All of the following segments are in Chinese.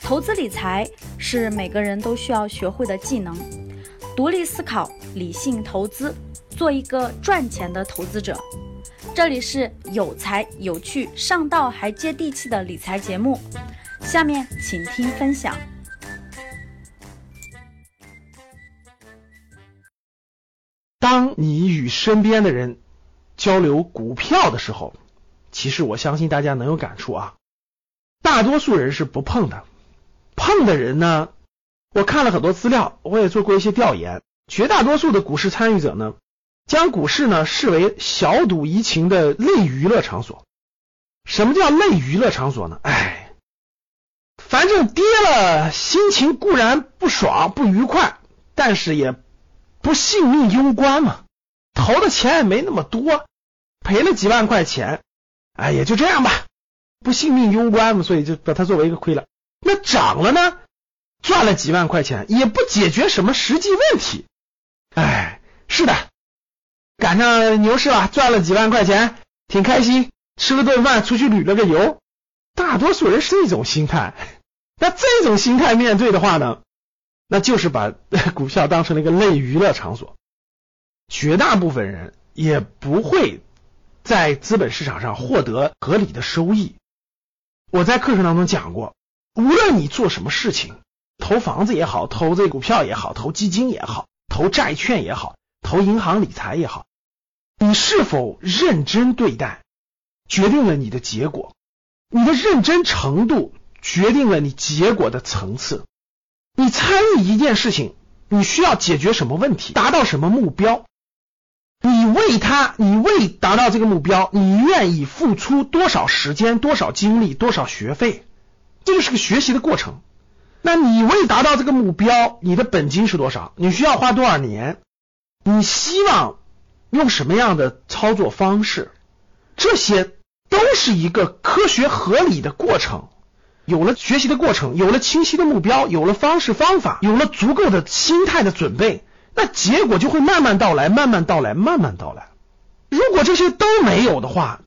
投资理财是每个人都需要学会的技能，独立思考，理性投资，做一个赚钱的投资者。这里是有才有趣、上道还接地气的理财节目，下面请听分享。当你与身边的人交流股票的时候，其实我相信大家能有感触啊，大多数人是不碰的。碰的人呢？我看了很多资料，我也做过一些调研。绝大多数的股市参与者呢，将股市呢视为小赌怡情的类娱乐场所。什么叫类娱乐场所呢？哎，反正跌了，心情固然不爽不愉快，但是也不性命攸关嘛。投的钱也没那么多，赔了几万块钱，哎，也就这样吧，不性命攸关嘛，所以就把它作为一个亏了。那涨了呢？赚了几万块钱，也不解决什么实际问题。哎，是的，赶上牛市了，赚了几万块钱，挺开心，吃了顿饭，出去旅了个游。大多数人是这种心态。那这种心态面对的话呢，那就是把 股票当成了一个类娱乐场所。绝大部分人也不会在资本市场上获得合理的收益。我在课程当中讲过。无论你做什么事情，投房子也好，投这股票也好，投基金也好，投债券也好，投银行理财也好，你是否认真对待，决定了你的结果。你的认真程度决定了你结果的层次。你参与一件事情，你需要解决什么问题，达到什么目标？你为他，你为达到这个目标，你愿意付出多少时间、多少精力、多少学费？这就是个学习的过程。那你为达到这个目标，你的本金是多少？你需要花多少年？你希望用什么样的操作方式？这些都是一个科学合理的过程。有了学习的过程，有了清晰的目标，有了方式方法，有了足够的心态的准备，那结果就会慢慢到来，慢慢到来，慢慢到来。如果这些都没有的话，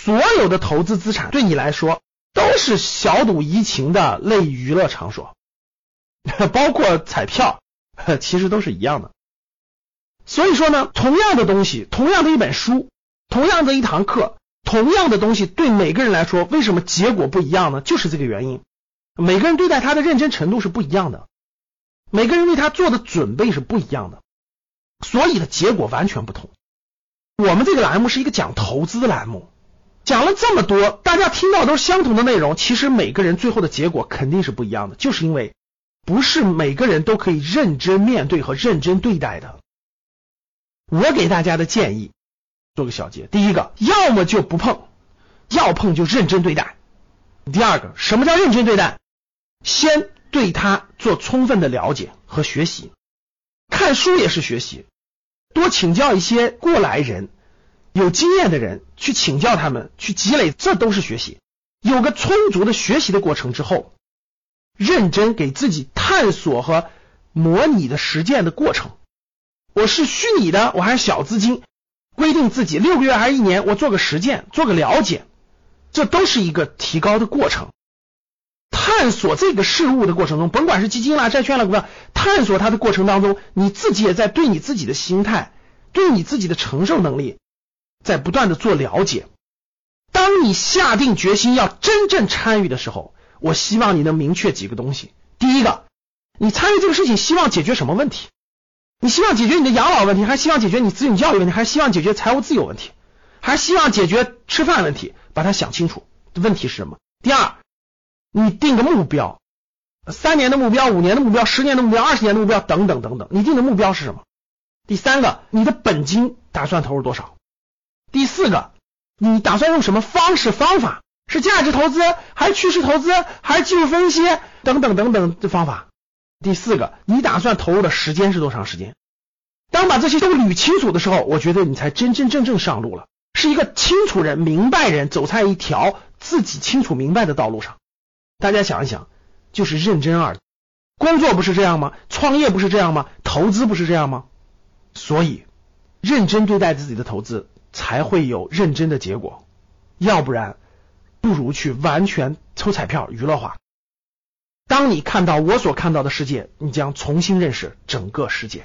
所有的投资资产对你来说。都是小赌怡情的类娱乐场所，包括彩票，其实都是一样的。所以说呢，同样的东西，同样的一本书，同样的一堂课，同样的东西，对每个人来说，为什么结果不一样呢？就是这个原因。每个人对待他的认真程度是不一样的，每个人为他做的准备是不一样的，所以的结果完全不同。我们这个栏目是一个讲投资的栏目。讲了这么多，大家听到都是相同的内容，其实每个人最后的结果肯定是不一样的，就是因为不是每个人都可以认真面对和认真对待的。我给大家的建议，做个小结：第一个，要么就不碰，要碰就认真对待；第二个，什么叫认真对待？先对他做充分的了解和学习，看书也是学习，多请教一些过来人。有经验的人去请教他们，去积累，这都是学习。有个充足的学习的过程之后，认真给自己探索和模拟的实践的过程。我是虚拟的，我还是小资金，规定自己六个月还是一年，我做个实践，做个了解，这都是一个提高的过程。探索这个事物的过程中，甭管是基金啦、债券啦、股票，探索它的过程当中，你自己也在对你自己的心态，对你自己的承受能力。在不断的做了解。当你下定决心要真正参与的时候，我希望你能明确几个东西。第一个，你参与这个事情希望解决什么问题？你希望解决你的养老问题，还是希望解决你子女教育问题，还是希望解决财务自由问题，还是希望解决吃饭问题？把它想清楚，问题是什么？第二，你定个目标，三年的目标、五年的目标、十年的目标、二十年的目标等等等等，你定的目标是什么？第三个，你的本金打算投入多少？第四个，你打算用什么方式方法？是价值投资，还是趋势投资，还是技术分析等等等等的方法？第四个，你打算投入的时间是多长时间？当把这些都捋清楚的时候，我觉得你才真真正正上路了，是一个清楚人、明白人，走在一条自己清楚明白的道路上。大家想一想，就是认真二，工作不是这样吗？创业不是这样吗？投资不是这样吗？所以，认真对待自己的投资。才会有认真的结果。要不然不如去完全抽彩票娱乐化。当你看到我所看到的世界，你将重新认识整个世界。